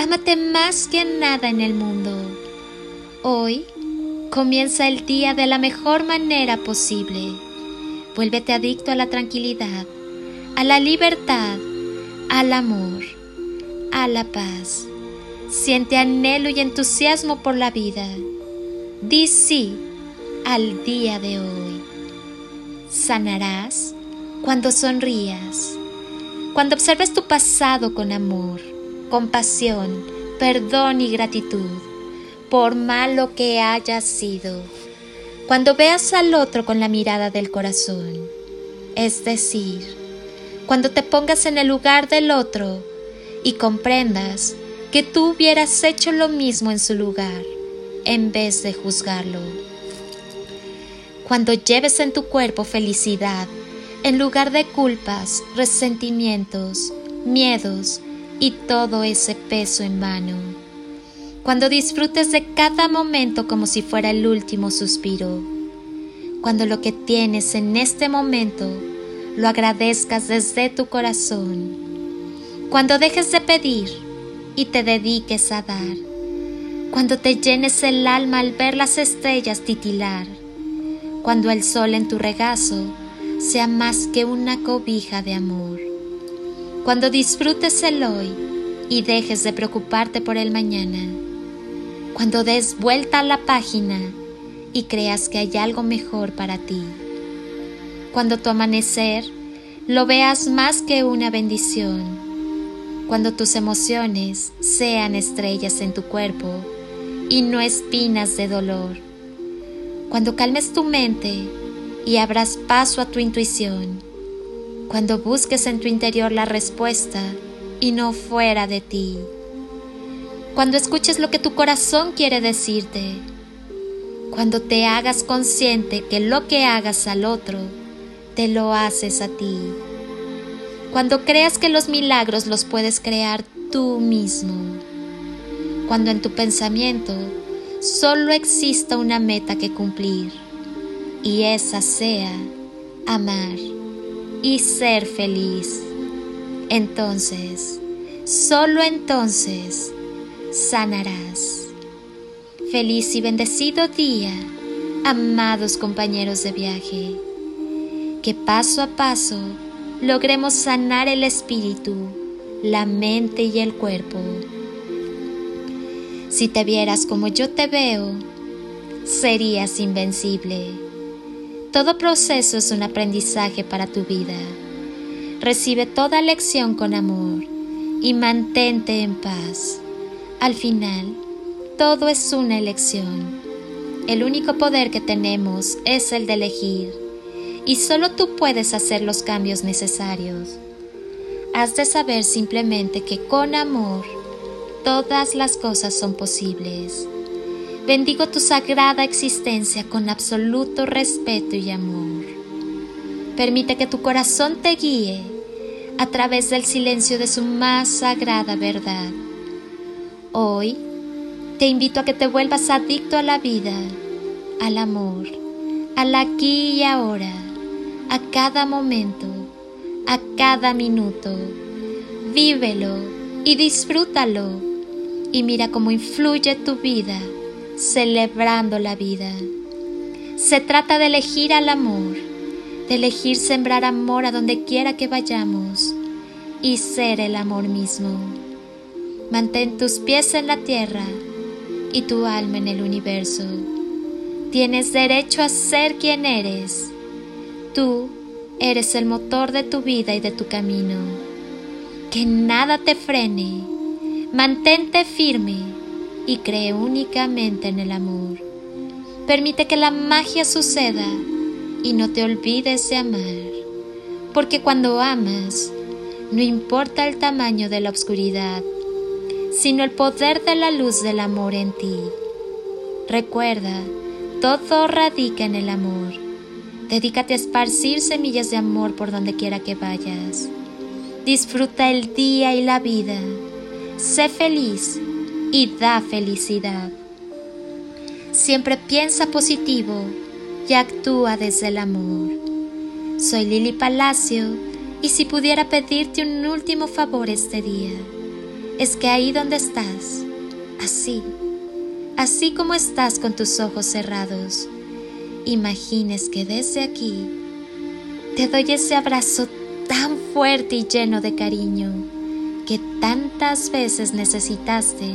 Ámate más que nada en el mundo. Hoy comienza el día de la mejor manera posible. Vuélvete adicto a la tranquilidad, a la libertad, al amor, a la paz. Siente anhelo y entusiasmo por la vida. Di sí al día de hoy. Sanarás cuando sonrías, cuando observes tu pasado con amor compasión, perdón y gratitud, por malo que haya sido. Cuando veas al otro con la mirada del corazón, es decir, cuando te pongas en el lugar del otro y comprendas que tú hubieras hecho lo mismo en su lugar, en vez de juzgarlo. Cuando lleves en tu cuerpo felicidad, en lugar de culpas, resentimientos, miedos, y todo ese peso en vano. Cuando disfrutes de cada momento como si fuera el último suspiro. Cuando lo que tienes en este momento lo agradezcas desde tu corazón. Cuando dejes de pedir y te dediques a dar. Cuando te llenes el alma al ver las estrellas titilar. Cuando el sol en tu regazo sea más que una cobija de amor cuando disfrutes el hoy y dejes de preocuparte por el mañana, cuando des vuelta a la página y creas que hay algo mejor para ti, cuando tu amanecer lo veas más que una bendición, cuando tus emociones sean estrellas en tu cuerpo y no espinas de dolor, cuando calmes tu mente y abras paso a tu intuición, cuando busques en tu interior la respuesta y no fuera de ti, cuando escuches lo que tu corazón quiere decirte, cuando te hagas consciente que lo que hagas al otro, te lo haces a ti, cuando creas que los milagros los puedes crear tú mismo, cuando en tu pensamiento solo exista una meta que cumplir, y esa sea amar y ser feliz. Entonces, solo entonces, sanarás. Feliz y bendecido día, amados compañeros de viaje. Que paso a paso logremos sanar el espíritu, la mente y el cuerpo. Si te vieras como yo te veo, serías invencible todo proceso es un aprendizaje para tu vida. Recibe toda lección con amor y mantente en paz. Al final, todo es una elección. El único poder que tenemos es el de elegir y solo tú puedes hacer los cambios necesarios. Has de saber simplemente que con amor todas las cosas son posibles. Bendigo tu sagrada existencia con absoluto respeto y amor. Permite que tu corazón te guíe a través del silencio de su más sagrada verdad. Hoy Te invito a que te vuelvas adicto a la vida, al amor, al aquí y ahora, a cada momento, a cada minuto. Vívelo y disfrútalo y mira cómo influye tu vida, celebrando la vida. Se trata de elegir al amor, de elegir sembrar amor a donde quiera que vayamos y ser el amor mismo. Mantén tus pies en la tierra y tu alma en el universo. Tienes derecho a ser quien eres. Tú eres el motor de tu vida y de tu camino. Que nada te frene. Mantente firme y cree únicamente en el amor. Permite que la magia suceda y no te olvides de amar, porque cuando amas, no importa el tamaño de la oscuridad, sino el poder de la luz del amor en ti. Recuerda, todo radica en el amor. Dedícate a esparcir semillas de amor por donde quiera que vayas. Disfruta el día y la vida. Sé feliz y da felicidad. Siempre piensa positivo y actúa desde el amor. Soy Lili Palacio y si pudiera pedirte un último favor este día, es que ahí donde estás, así, así como estás con tus ojos cerrados, imagines que desde aquí te doy ese abrazo tan fuerte y lleno de cariño que tantas veces necesitaste